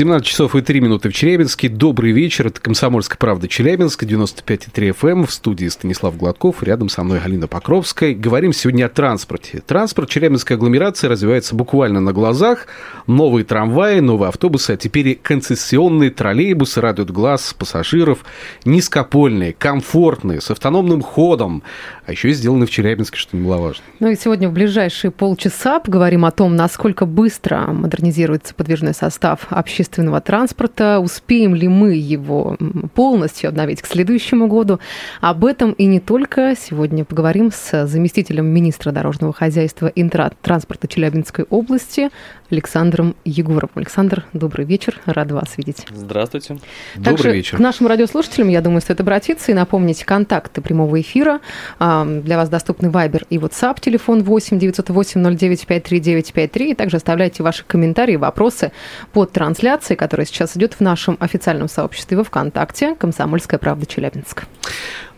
17 часов и 3 минуты в Челябинске. Добрый вечер. Это «Комсомольская правда» Челябинск, 95,3 FM. Эм. В студии Станислав Гладков. Рядом со мной Галина Покровская. Говорим сегодня о транспорте. Транспорт Челябинской агломерации развивается буквально на глазах. Новые трамваи, новые автобусы, а теперь и концессионные троллейбусы радуют глаз пассажиров. Низкопольные, комфортные, с автономным ходом. А еще сделаны в Челябинске, что немаловажно. Ну и сегодня в ближайшие полчаса поговорим о том, насколько быстро модернизируется подвижной состав общественного общественного транспорта. Успеем ли мы его полностью обновить к следующему году? Об этом и не только. Сегодня поговорим с заместителем министра дорожного хозяйства и транспорта Челябинской области Александром Егоровым. Александр, добрый вечер. Рад вас видеть. Здравствуйте. Также добрый вечер. К нашим радиослушателям, я думаю, стоит обратиться и напомнить контакты прямого эфира. Для вас доступны Viber и WhatsApp. Телефон 8 908 09 53 И также оставляйте ваши комментарии, вопросы под трансляцией, которая сейчас идет в нашем официальном сообществе во ВКонтакте «Комсомольская правда Челябинск».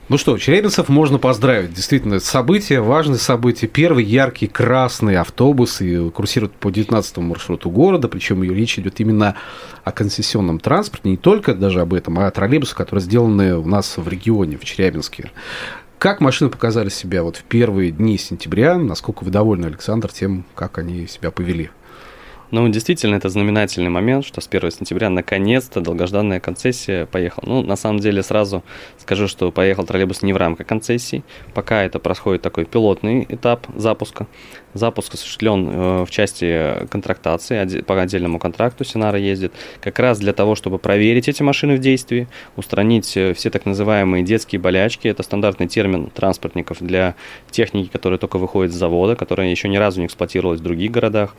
Ну что, челябинцев можно поздравить. Действительно, событие, важное событие. Первый яркий красный автобус и курсирует по 19 маршруту города, причем речь идет именно о концессионном транспорте, не только даже об этом, а о троллейбусах, которые сделаны у нас в регионе, в Челябинске. Как машины показали себя вот в первые дни сентября? Насколько вы довольны, Александр, тем, как они себя повели? Ну, действительно, это знаменательный момент, что с 1 сентября наконец-то долгожданная концессия поехала. Ну, на самом деле, сразу скажу, что поехал троллейбус не в рамках концессии. Пока это происходит такой пилотный этап запуска. Запуск осуществлен э, в части контрактации, по отдельному контракту Синара ездит, как раз для того, чтобы проверить эти машины в действии, устранить э, все так называемые детские болячки. Это стандартный термин транспортников для техники, которая только выходит с завода, которая еще ни разу не эксплуатировалась в других городах.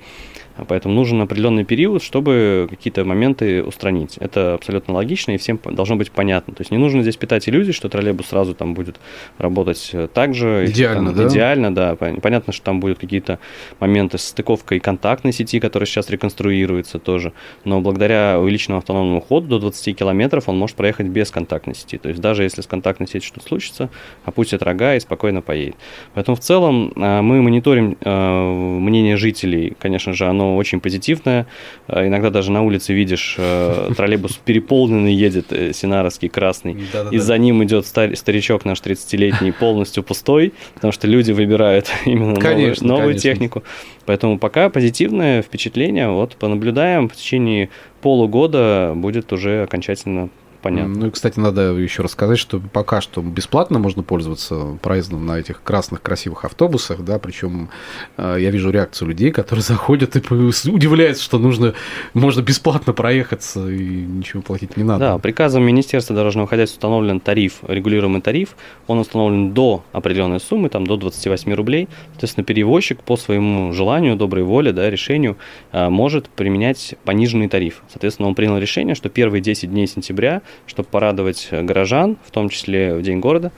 Поэтому нужен определенный период, чтобы какие-то моменты устранить. Это абсолютно логично и всем должно быть понятно. То есть не нужно здесь питать иллюзий, что троллейбус сразу там будет работать э, так же. Идеально, там, да? Идеально, да. Понятно, что там будут какие-то моменты с стыковкой контактной сети, которая сейчас реконструируется тоже. Но благодаря увеличенному автономному ходу до 20 километров он может проехать без контактной сети. То есть даже если с контактной сетью что-то случится, опустит рога и спокойно поедет. Поэтому в целом э, мы мониторим э, мнение жителей. Конечно же, оно оно очень позитивное. Э, иногда даже на улице видишь, э, троллейбус переполненный едет, э, синаровский красный, и за ним идет старичок наш 30-летний полностью пустой, потому что люди выбирают именно конечно, новую, новую технику. Поэтому пока позитивное впечатление. Вот понаблюдаем в течение полугода будет уже окончательно понятно. Ну и, кстати, надо еще рассказать, что пока что бесплатно можно пользоваться проездом на этих красных красивых автобусах, да, причем э, я вижу реакцию людей, которые заходят и удивляются, что нужно, можно бесплатно проехаться и ничего платить не надо. Да, приказом Министерства дорожного хозяйства установлен тариф, регулируемый тариф, он установлен до определенной суммы, там до 28 рублей, соответственно, перевозчик по своему желанию, доброй воле, да, решению э, может применять пониженный тариф. Соответственно, он принял решение, что первые 10 дней сентября чтобы порадовать горожан, в том числе в День города,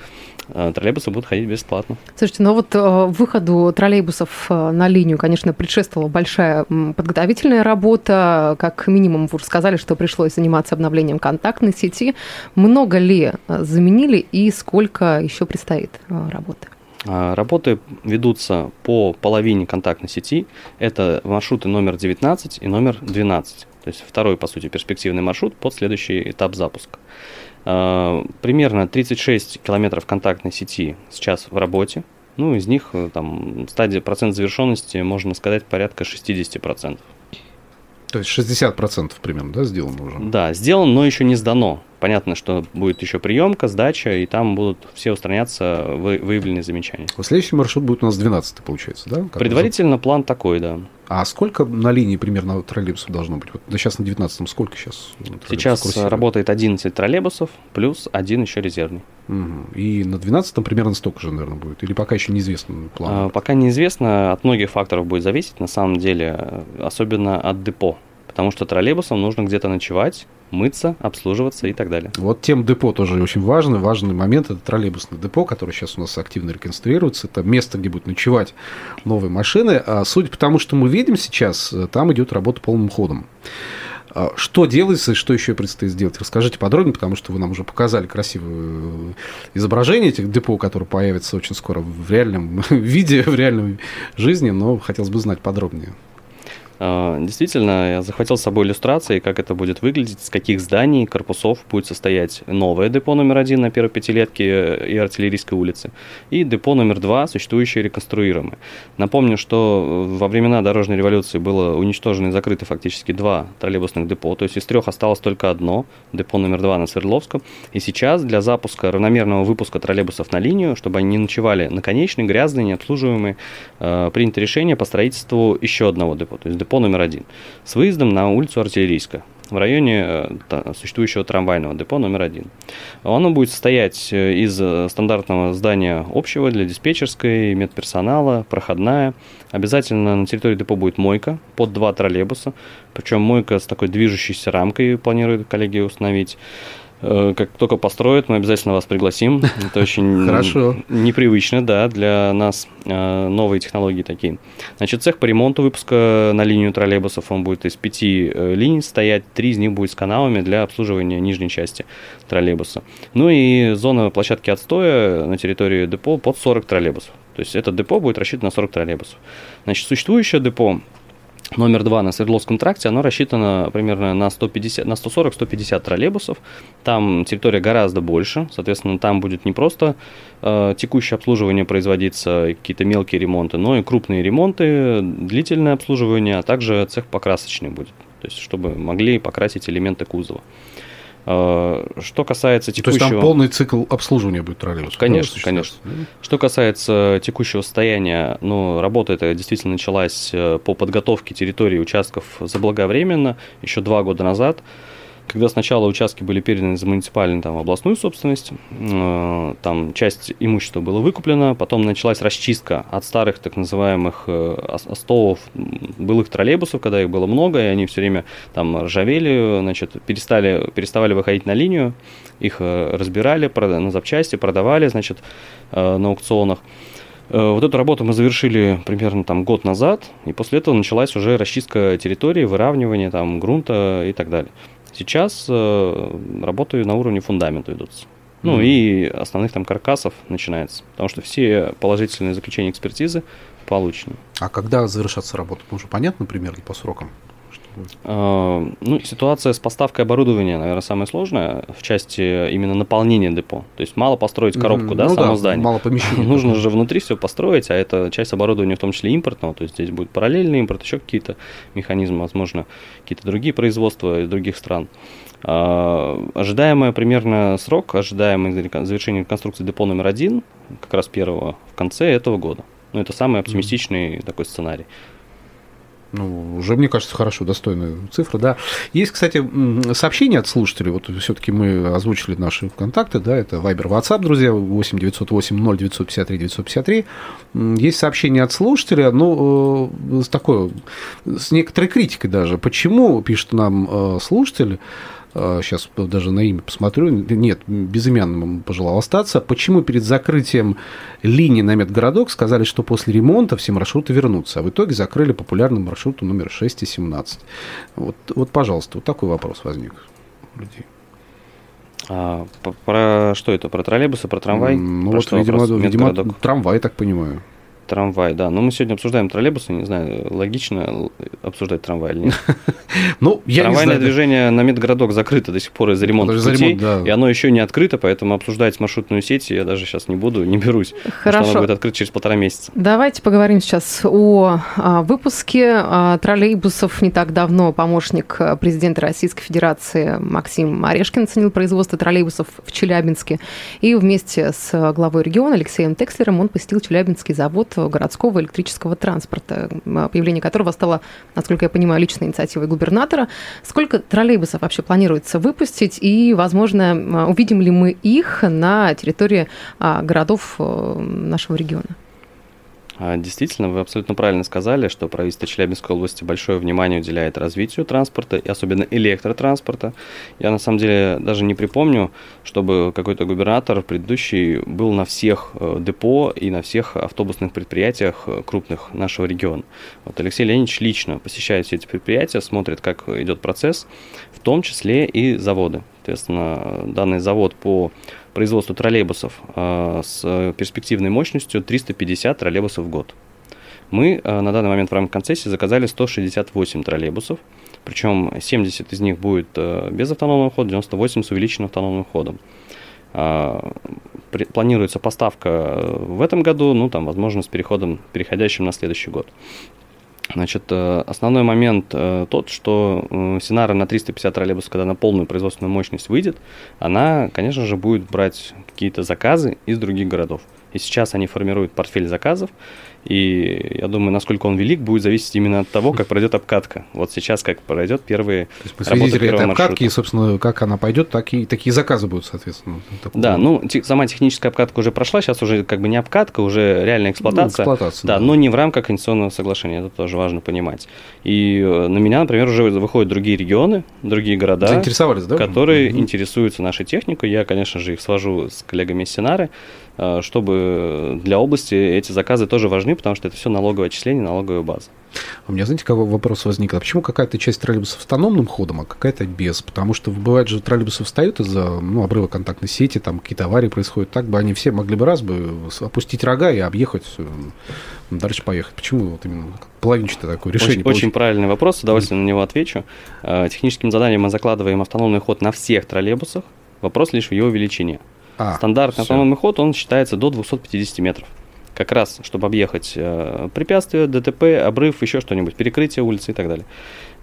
э, троллейбусы будут ходить бесплатно. Слушайте, ну вот э, выходу троллейбусов э, на линию, конечно, предшествовала большая подготовительная работа. Как минимум, вы уже сказали, что пришлось заниматься обновлением контактной сети. Много ли заменили и сколько еще предстоит работы? Работы ведутся по половине контактной сети. Это маршруты номер 19 и номер 12. То есть второй, по сути, перспективный маршрут под следующий этап запуска. А, примерно 36 километров контактной сети сейчас в работе. Ну, из них э, там стадия процент завершенности, можно сказать, порядка 60%. То есть 60% примерно, да, сделано уже? Да, сделано, но еще не сдано. Понятно, что будет еще приемка, сдача, и там будут все устраняться выявленные замечания. Следующий маршрут будет у нас 12 получается, да? Как Предварительно план такой, да. А сколько на линии примерно троллейбусов должно быть? Вот да сейчас на 19-м сколько сейчас? Сейчас курсирует? работает 11 троллейбусов, плюс один еще резервный. Угу. И на 12-м примерно столько же, наверное, будет? Или пока еще неизвестно план? А, пока неизвестно, от многих факторов будет зависеть, на самом деле, особенно от депо потому что троллейбусам нужно где-то ночевать, мыться, обслуживаться и так далее. Вот тем депо тоже очень важный. Важный момент – это троллейбусное депо, которое сейчас у нас активно реконструируется. Это место, где будут ночевать новые машины. А судя по тому, что мы видим сейчас, там идет работа полным ходом. А что делается и что еще предстоит сделать? Расскажите подробнее, потому что вы нам уже показали красивое изображение этих депо, которые появятся очень скоро в реальном виде, в реальной жизни, но хотелось бы знать подробнее. А, действительно, я захватил с собой иллюстрации, как это будет выглядеть, с каких зданий, корпусов будет состоять новое депо номер один на первой пятилетке и артиллерийской улице, и депо номер два, существующее реконструируемое. Напомню, что во времена дорожной революции было уничтожено и закрыто фактически два троллейбусных депо, то есть из трех осталось только одно, депо номер два на Свердловском, и сейчас для запуска равномерного выпуска троллейбусов на линию, чтобы они не ночевали на конечной, грязные, необслуживаемые, а, принято решение по строительству еще одного депо, то есть депо номер один, с выездом на улицу Артиллерийска в районе э, существующего трамвайного депо номер один. Оно будет состоять э, из э, стандартного здания общего для диспетчерской, медперсонала, проходная. Обязательно на территории депо будет мойка под два троллейбуса, причем мойка с такой движущейся рамкой планируют коллеги установить. Э, как только построят, мы обязательно вас пригласим. Это очень Хорошо. непривычно, да, для нас э, новые технологии такие. Значит, цех по ремонту выпуска на линию троллейбусов, он будет из пяти э, линий стоять, три из них будет с каналами для обслуживания нижней части троллейбуса. Ну и зона площадки отстоя на территории депо под 40 троллейбусов. То есть это депо будет рассчитано на 40 троллейбусов. Значит, существующее депо номер два на Свердловском тракте, оно рассчитано примерно на, 150, на 140-150 троллейбусов. Там территория гораздо больше, соответственно, там будет не просто э, текущее обслуживание производиться, какие-то мелкие ремонты, но и крупные ремонты, длительное обслуживание, а также цех покрасочный будет, то есть чтобы могли покрасить элементы кузова. Э, что касается текущего... То есть там полный цикл обслуживания будет троллейбуса? Конечно, конечно. Что касается текущего состояния, ну, работа эта действительно началась э, по подготовке территории участков заблаговременно, еще два года назад когда сначала участки были переданы за муниципальную там, областную собственность, э, там часть имущества была выкуплена, потом началась расчистка от старых так называемых э, остовов былых троллейбусов, когда их было много, и они все время там ржавели, значит, перестали, переставали выходить на линию, их э, разбирали на запчасти, продавали, значит, на аукционах. Вот эту работу мы завершили примерно там год назад, и после этого началась уже расчистка территории, выравнивание там грунта и так далее. Сейчас э, работы на уровне фундамента идутся. Ну и основных там каркасов начинается. Потому что все положительные заключения экспертизы получены. А когда завершатся работы? Уже понятно примерно по срокам? А, ну, ситуация с поставкой оборудования, наверное, самая сложная в части именно наполнения депо. То есть мало построить коробку, mm, да, ну само да, здание. Мало помещений. Нужно же внутри все построить, а это часть оборудования, в том числе импортного. То есть здесь будет параллельный импорт, еще какие-то механизмы, возможно, какие-то другие производства из других стран. А, ожидаемый примерно срок, ожидаемый завершение реконструкции депо номер один, как раз первого, в конце этого года. Ну, это самый оптимистичный mm. такой сценарий. Ну, уже, мне кажется, хорошо, достойная цифра, да. Есть, кстати, сообщение от слушателей, вот все-таки мы озвучили наши контакты, да, это Viber, WhatsApp, друзья, 8 908 0 953 953. Есть сообщение от слушателя, ну, э, с такой, с некоторой критикой даже. Почему, пишет нам э, слушатель, сейчас а, даже на имя посмотрю, нет, безымянным пожелал остаться. Почему перед закрытием линии на медгородок сказали, что после ремонта все маршруты вернутся, а в итоге закрыли популярный маршрут номер 6 и 17? Вот, вот пожалуйста, вот такой вопрос возник у людей. А, про что это? Про троллейбусы, про трамвай? Ну, про вот, видимо, видимо трамвай, так понимаю. Трамвай, да. Но мы сегодня обсуждаем троллейбусы, не знаю, логично обсуждать трамвай или нет. Ну, я Трамвайное движение на медгородок закрыто до сих пор из-за ремонта путей, и оно еще не открыто, поэтому обсуждать маршрутную сеть я даже сейчас не буду, не берусь. Хорошо. Оно будет открыто через полтора месяца. Давайте поговорим сейчас о а, выпуске а, троллейбусов. Не так давно помощник президента Российской Федерации Максим Орешкин оценил производство троллейбусов в Челябинске. И вместе с главой региона Алексеем Текслером он посетил Челябинский завод городского электрического транспорта, появление которого стало, насколько я понимаю, личной инициативой губернатора. Сколько троллейбусов вообще планируется выпустить и, возможно, увидим ли мы их на территории а, городов э, нашего региона? А, действительно, вы абсолютно правильно сказали, что правительство Челябинской области большое внимание уделяет развитию транспорта, и особенно электротранспорта. Я на самом деле даже не припомню, чтобы какой-то губернатор предыдущий был на всех э, депо и на всех автобусных предприятиях э, крупных нашего региона. Вот Алексей Леонидович лично посещает все эти предприятия, смотрит, как идет процесс, в том числе и заводы. Соответственно, данный завод по производству троллейбусов э, с перспективной мощностью 350 троллейбусов в год. Мы э, на данный момент в рамках концессии заказали 168 троллейбусов, причем 70 из них будет э, без автономного хода, 98 с увеличенным автономным ходом. Планируется поставка в этом году, ну там, возможно, с переходом, переходящим на следующий год. Значит, э, основной момент э, тот, что э, Синара на 350 троллейбусов, когда на полную производственную мощность выйдет, она, конечно же, будет брать какие-то заказы из других городов. И сейчас они формируют портфель заказов, и я думаю, насколько он велик, будет зависеть именно от того, как пройдет обкатка. Вот сейчас как пройдет первые То есть мы свидетели этой обкатки, маршрута. и, собственно, как она пойдет, так и такие заказы будут, соответственно. Да, ну, сама техническая обкатка уже прошла, сейчас уже как бы не обкатка, уже реальная эксплуатация. Ну, эксплуатация да, да, но не в рамках конституционного соглашения, это тоже важно понимать. И э, на меня, например, уже выходят другие регионы, другие города, Заинтересовались, да? которые угу. интересуются нашей техникой. Я, конечно же, их свожу с коллегами из Синары, чтобы для области эти заказы тоже важны, потому что это все налоговое отчисление, налоговая база. У меня, знаете, какой вопрос возник? А почему какая-то часть троллейбусов автономным ходом, а какая-то без? Потому что бывает же троллейбусы встают из-за ну, обрыва контактной сети, там какие-то аварии происходят, так бы они все могли бы раз бы опустить рога и объехать, э, дальше поехать. Почему вот именно половинчатое такое решение? Очень, очень правильный вопрос, с удовольствием на него отвечу. Э, техническим заданием мы закладываем автономный ход на всех троллейбусах, вопрос лишь в его величине. А, Стандартный все. автономный ход, он считается до 250 метров как раз, чтобы объехать э, препятствия, ДТП, обрыв, еще что-нибудь, перекрытие улицы и так далее.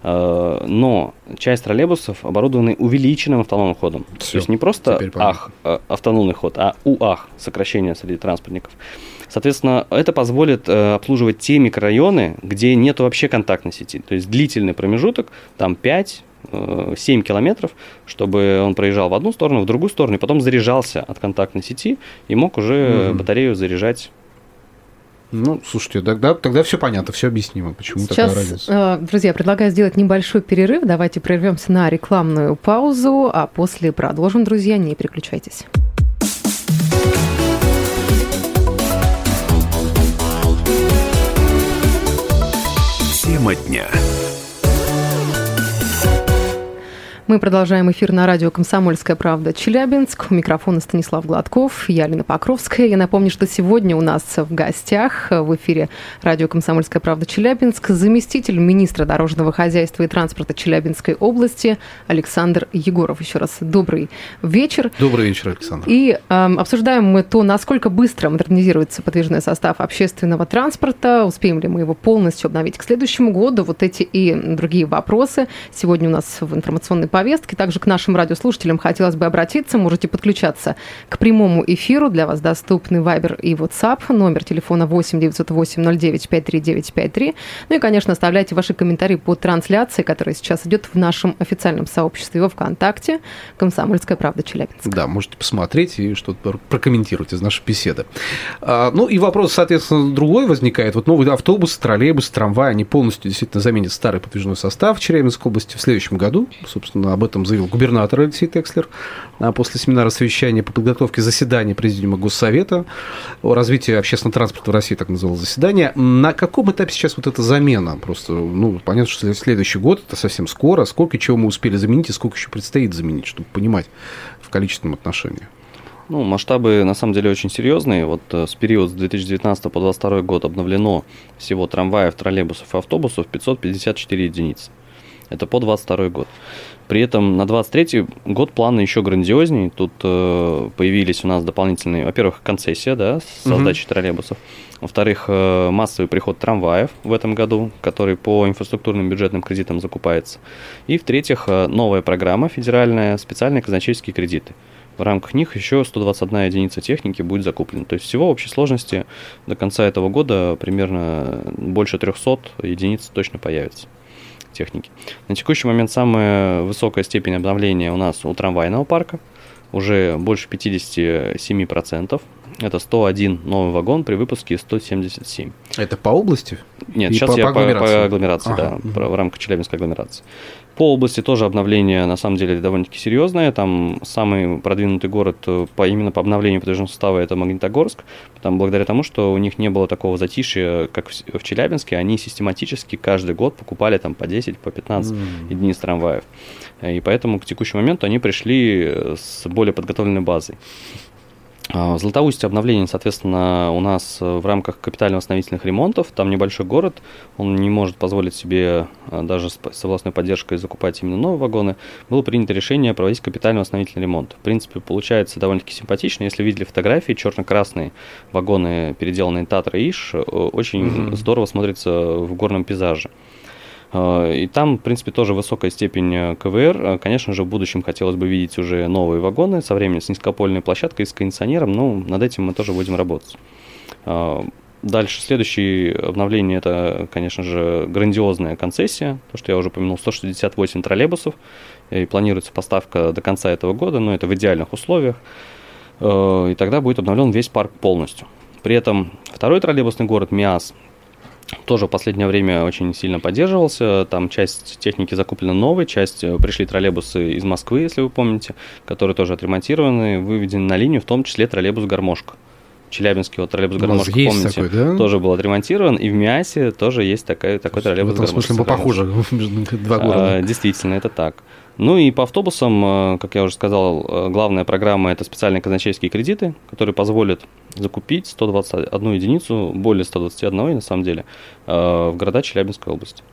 Э, но часть троллейбусов оборудованы увеличенным автономным ходом. Все, То есть не просто АХ, э, автономный ход, а УАХ, сокращение среди транспортников. Соответственно, это позволит э, обслуживать те микрорайоны, где нет вообще контактной сети. То есть длительный промежуток, там 5 7 километров, чтобы он проезжал в одну сторону, в другую сторону, и потом заряжался от контактной сети и мог уже угу. батарею заряжать ну, слушайте, тогда, тогда все понятно, все объяснимо, почему Сейчас, такая разница. Э, друзья, предлагаю сделать небольшой перерыв. Давайте прервемся на рекламную паузу, а после продолжим, друзья, не переключайтесь. Тема дня. Мы продолжаем эфир на радио «Комсомольская правда» Челябинск. У микрофона Станислав Гладков, я Лена Покровская. Я напомню, что сегодня у нас в гостях в эфире радио «Комсомольская правда» Челябинск заместитель министра дорожного хозяйства и транспорта Челябинской области Александр Егоров. Еще раз добрый вечер. Добрый вечер, Александр. И э, обсуждаем мы то, насколько быстро модернизируется подвижный состав общественного транспорта, успеем ли мы его полностью обновить к следующему году. Вот эти и другие вопросы сегодня у нас в информационной повестки. Также к нашим радиослушателям хотелось бы обратиться. Можете подключаться к прямому эфиру. Для вас доступны Viber и WhatsApp. Номер телефона 8 908 09 53953. Ну и, конечно, оставляйте ваши комментарии по трансляции, которая сейчас идет в нашем официальном сообществе во ВКонтакте «Комсомольская правда Челябинск». Да, можете посмотреть и что-то прокомментировать из нашей беседы. А, ну и вопрос, соответственно, другой возникает. Вот новый автобус, троллейбус, трамвай, они полностью действительно заменят старый подвижной состав в Челябинской области в следующем году. Собственно, об этом заявил губернатор Алексей Текслер а после семинара совещания по подготовке заседания Президиума Госсовета о развитии общественного транспорта в России, так называлось заседание. На каком этапе сейчас вот эта замена? Просто, ну, понятно, что следующий год, это совсем скоро. Сколько чего мы успели заменить и сколько еще предстоит заменить, чтобы понимать в количественном отношении? Ну, масштабы на самом деле очень серьезные. Вот э, с периода с 2019 по 2022 год обновлено всего трамваев, троллейбусов и автобусов 554 единицы. Это по 2022 год. При этом на 23 год планы еще грандиознее. Тут э, появились у нас дополнительные, во-первых, концессия да, с угу. троллейбусов. Во-вторых, э, массовый приход трамваев в этом году, который по инфраструктурным бюджетным кредитам закупается. И в-третьих, э, новая программа федеральная, специальные казначейские кредиты. В рамках них еще 121 единица техники будет закуплена. То есть всего в общей сложности до конца этого года примерно больше 300 единиц точно появится техники. На текущий момент самая высокая степень обновления у нас у трамвайного парка, уже больше 57%. Это 101 новый вагон при выпуске 177. Это по области? Нет, И сейчас по, я по агломерации, по агломерации ага. да, в рамках Челябинской агломерации. По области тоже обновление, на самом деле, довольно-таки серьезное. Там самый продвинутый город э, по, именно по обновлению подвижного состава – это Магнитогорск. Там, благодаря тому, что у них не было такого затишья, как в Челябинске, они систематически каждый год покупали там по 10, по 15 mm. единиц трамваев. И поэтому к текущему моменту они пришли э, с более подготовленной базой. А, в Златоусте обновление, соответственно, у нас в рамках капитально-восстановительных ремонтов. Там небольшой город, он не может позволить себе э, даже с областной поддержкой закупать именно новые вагоны. Было принято решение проводить капитально-восстановительный ремонт. В принципе, получается довольно-таки симпатично. Если видели фотографии, черно-красные вагоны, переделанные Татра Иш, очень mm-hmm. здорово смотрятся в горном пейзаже. Э, и там, в принципе, тоже высокая степень э, КВР. Э, конечно же, в будущем хотелось бы видеть уже новые вагоны со временем с низкопольной площадкой, с кондиционером, но над этим мы тоже будем работать. Дальше, следующее обновление – это, конечно же, грандиозная концессия, то, что я уже упомянул, 168 троллейбусов, и планируется поставка до конца этого года, но это в идеальных условиях, и тогда будет обновлен весь парк полностью. При этом второй троллейбусный город МИАС тоже в последнее время очень сильно поддерживался. Там часть техники закуплена новой, часть э, пришли троллейбусы из Москвы, если вы помните, которые тоже отремонтированы, выведены на линию, в том числе троллейбус «Гармошка». Челябинский вот троллейбус «Гармошка», помните, такой, да? тоже был отремонтирован, и в МИАСе тоже есть такой, такой троллейбус «Гармошка». В смысле, мы похожи, два города. А, действительно, это так. Ну и по автобусам, э, как я уже сказал, э, главная программа – это специальные казначейские кредиты, которые позволят закупить 121 единицу, более 121 на самом деле, э, в города Челябинской области.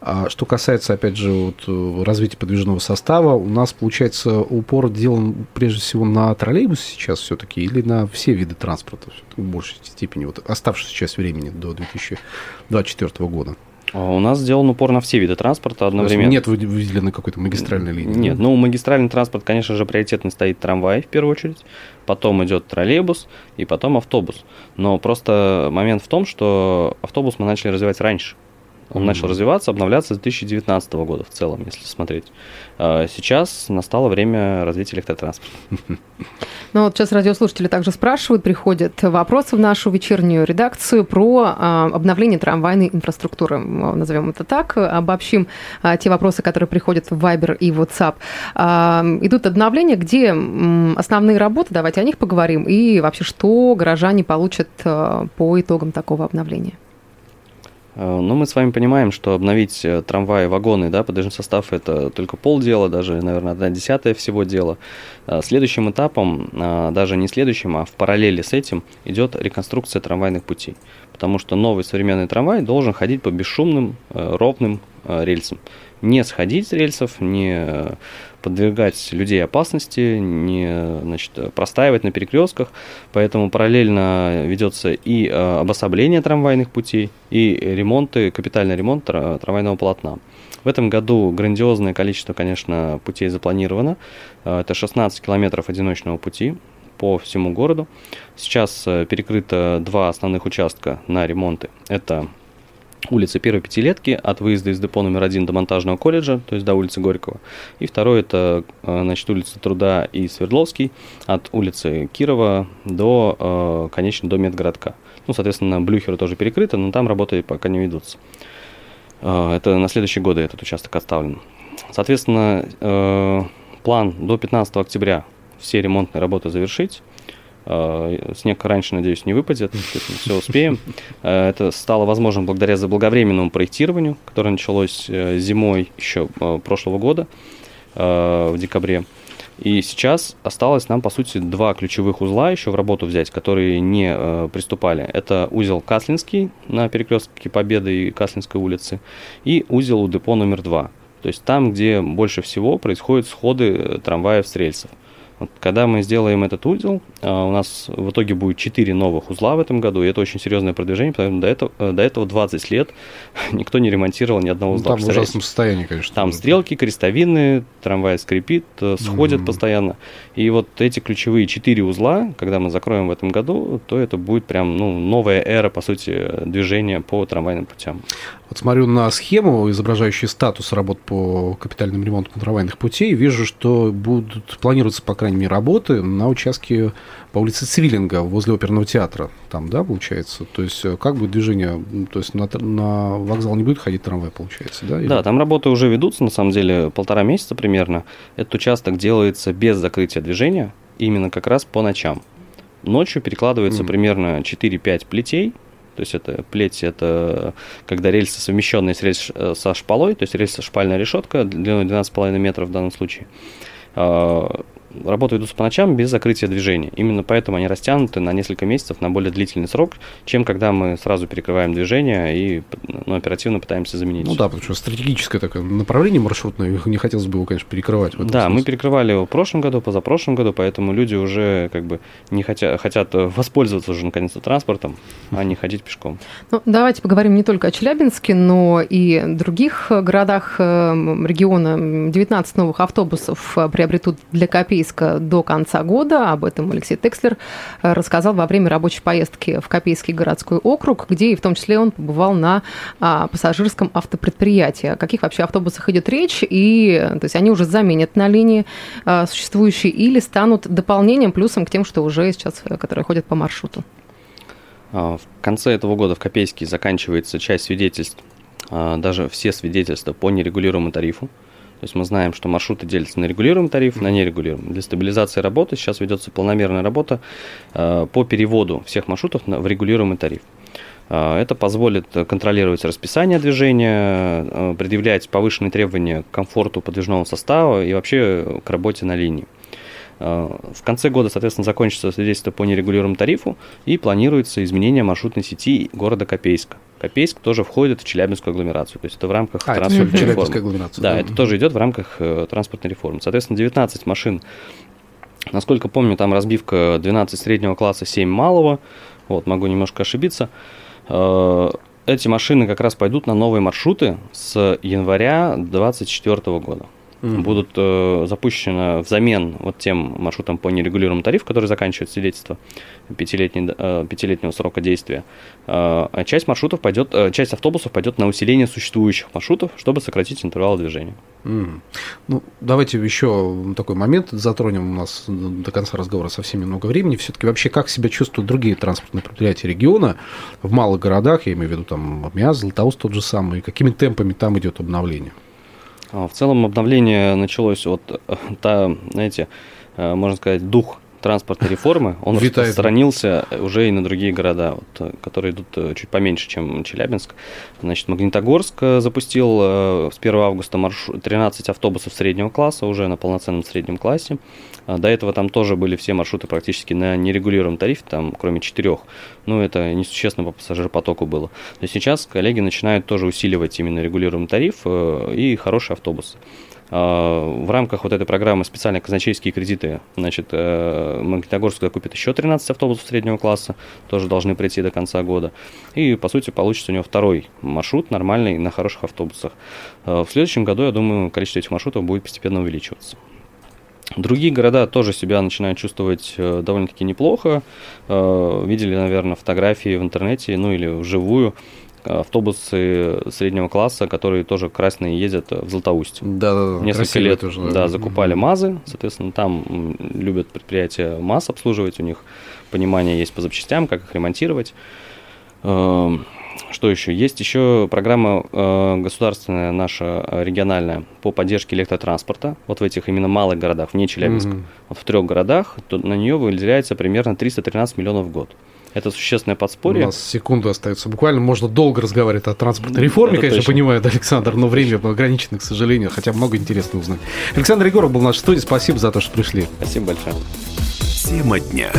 А что касается, опять же, вот, развития подвижного состава, у нас, получается, упор делан прежде всего на троллейбус сейчас все-таки или на все виды транспорта в большей степени, вот оставшейся часть времени до 2024 года? А у нас сделан упор на все виды транспорта одновременно. Нет выделенной какой-то магистральной линии? Нет, ну магистральный транспорт, конечно же, приоритетно стоит трамвай в первую очередь, потом идет троллейбус и потом автобус. Но просто момент в том, что автобус мы начали развивать раньше. Он mm-hmm. начал развиваться, обновляться с 2019 года в целом, если смотреть. А сейчас настало время развития электротранспорта. Ну вот сейчас радиослушатели также спрашивают, приходят вопросы в нашу вечернюю редакцию про а, обновление трамвайной инфраструктуры, назовем это так, обобщим а, те вопросы, которые приходят в Viber и WhatsApp. Идут обновления, где основные работы, давайте о них поговорим, и вообще, что горожане получат по итогам такого обновления. Э, ну, мы с вами понимаем, что обновить э, трамваи, вагоны, да, подвижный состав – это только полдела, даже, наверное, одна десятая всего дела. Э, следующим этапом, даже не следующим, а в параллели с этим, идет реконструкция трамвайных путей. Потому что новый современный трамвай должен ходить по бесшумным, ровным рельсам. Не сходить с рельсов, не подвергать людей опасности, не значит, простаивать на перекрестках. Поэтому параллельно ведется и э, обособление трамвайных путей, и ремонты, капитальный ремонт трамвайного полотна. В этом году грандиозное количество, конечно, путей запланировано. Э, это 16 километров одиночного пути по всему городу. Сейчас э, перекрыто два основных участка на ремонты. Это улицы первой пятилетки от выезда из депо номер один до монтажного колледжа, то есть до улицы Горького. И второй это э, значит, улица Труда и Свердловский от улицы Кирова до, э, конечно, до медгородка. Ну, соответственно, Блюхеры тоже перекрыто, но там работы пока не ведутся. Э, это на следующие годы этот участок оставлен. Соответственно, план до 15 октября все ремонтные работы завершить. Э, снег раньше, надеюсь, не выпадет, все успеем. Э, это стало возможным благодаря заблаговременному проектированию, которое началось э, зимой еще прошлого года, в декабре. И сейчас осталось нам, по сути, два ключевых узла еще в работу взять, которые не э, приступали. Это узел Каслинский на перекрестке Победы и Каслинской улицы и узел у депо номер два. То есть там, где больше всего происходят сходы трамваев с рельсов. Вот, когда мы сделаем этот узел, а, у нас в итоге будет 4 новых узла в этом году, и это очень серьезное продвижение, потому что до этого, э, до этого 20 лет никто не ремонтировал ни одного узла. Ну, там в ужасном состоянии, конечно. Там стрелки, крестовины, трамвай скрипит, э, сходят mm-hmm. постоянно. И вот эти ключевые 4 узла, когда мы закроем в этом году, то это будет прям ну, новая эра, по сути, движения по трамвайным путям. Вот смотрю на схему, изображающую статус работ по капитальным ремонтам трамвайных путей, вижу, что будут планируется, по крайней крайней мере, работы на участке по улице Цвиллинга возле оперного театра. Там, да, получается? То есть, э, как будет движение? То есть, на, на вокзал не будет ходить трамвай, получается, да? Или... Да, там работы уже ведутся, на самом деле, полтора месяца примерно. Этот участок делается без закрытия движения, именно как раз по ночам. Ночью перекладывается mm. примерно 4-5 плетей, то есть это плеть, это когда рельсы совмещенные с рельс, э, со шпалой, то есть рельса шпальная решетка длиной 12,5 метров в данном случае. Работы идут по ночам без закрытия движения. Именно поэтому они растянуты на несколько месяцев, на более длительный срок, чем когда мы сразу перекрываем движение и ну, оперативно пытаемся заменить. Ну да, потому что стратегическое такое направление маршрутное, не хотелось бы его, конечно, перекрывать. да, смысле. мы перекрывали его в прошлом году, позапрошлом году, поэтому люди уже как бы не хотят, хотят воспользоваться уже наконец-то транспортом, а не ходить пешком. Ну, давайте поговорим не только о Челябинске, но и других городах эм, региона. 19 новых автобусов приобретут для копейки Копейска до конца года. Об этом Алексей Текслер э, рассказал во время рабочей поездки в Копейский городской округ, где и в том числе он побывал на а, пассажирском автопредприятии. О каких вообще автобусах идет речь? И то есть они уже заменят на линии а, существующие или станут дополнением, плюсом к тем, что уже сейчас, э, которые ходят по маршруту? А, в конце этого года в Копейске заканчивается часть свидетельств, даже все свидетельства по нерегулируемому тарифу. То есть мы знаем, что маршруты делятся на регулируемый тариф, на нерегулируемый. Для стабилизации работы сейчас ведется полномерная работа э, по переводу всех маршрутов в регулируемый тариф. Э, это позволит контролировать расписание движения, э, предъявлять повышенные требования к комфорту подвижного состава и вообще к работе на линии. В конце года, соответственно, закончится свидетельство по нерегулируемому тарифу и планируется изменение маршрутной сети города Копейска. Копейск тоже входит в Челябинскую агломерацию. То есть это в рамках а, транспортной реформы. Да, да, это тоже идет в рамках э, транспортной реформы. Соответственно, 19 машин. Насколько помню, там разбивка 12 среднего класса, 7 малого. Вот, могу немножко ошибиться. Э, эти машины как раз пойдут на новые маршруты с января 2024 года mm-hmm. будут э, запущены взамен вот тем маршрутам по нерегулируемому тарифу, который заканчивает свидетельство пятилетний, э, пятилетнего срока действия. Э, а часть маршрутов пойдет, э, часть автобусов пойдет на усиление существующих маршрутов, чтобы сократить интервал движения. Mm. Ну, давайте еще такой момент затронем. У нас до конца разговора совсем немного времени. Все-таки вообще как себя чувствуют другие транспортные предприятия региона в малых городах, я имею в виду там МИАЗ, Златоуст тот же самый, какими темпами там идет обновление? А, в целом обновление началось от, э, та, знаете, э, можно сказать, дух транспортной реформы, он Витает. распространился уже и на другие города, вот, э, которые идут чуть поменьше, чем Челябинск. Значит, Магнитогорск запустил с 1 августа маршрут, 13 автобусов среднего класса, уже на полноценном среднем классе. А, до этого там тоже были все маршруты практически на нерегулируемом тарифе, там кроме четырех. Ну, это несущественно по пассажиропотоку было. Но сейчас коллеги начинают тоже усиливать именно регулируемый тариф э, и хорошие автобусы. А, в рамках вот этой программы специальные казначейские кредиты, значит, э, Магнитогорск закупит еще 13 автобусов среднего класса, тоже должны прийти до конца года. И, по сути, получится у него второй маршрут нормальный на хороших автобусах. Э, в следующем году, я думаю, количество этих маршрутов будет постепенно увеличиваться. Другие города тоже себя начинают чувствовать э, довольно-таки неплохо. Видели, наверное, фотографии в интернете, ну или вживую автобусы среднего класса, которые тоже красные ездят в Златоуст. Да, да, да. Несколько лет уже, да, закупали МАЗы, соответственно, там любят предприятия МАЗ обслуживать, у них понимание есть по запчастям, как их ремонтировать. Эм, что еще? Есть еще программа э, государственная наша э, региональная по поддержке электротранспорта. Вот в этих именно малых городах, вне Челябинска. Mm-hmm. Вот в трех городах то на нее выделяется примерно 313 миллионов в год. Это существенное подспорье. У нас секунды остается. Буквально можно долго разговаривать о транспортной реформе, Это конечно, точно. понимаю, Александр, но время ограничено, к сожалению, хотя много интересного узнать. Александр Егоров был в нашей студии. Спасибо за то, что пришли. Спасибо большое. Тема дня.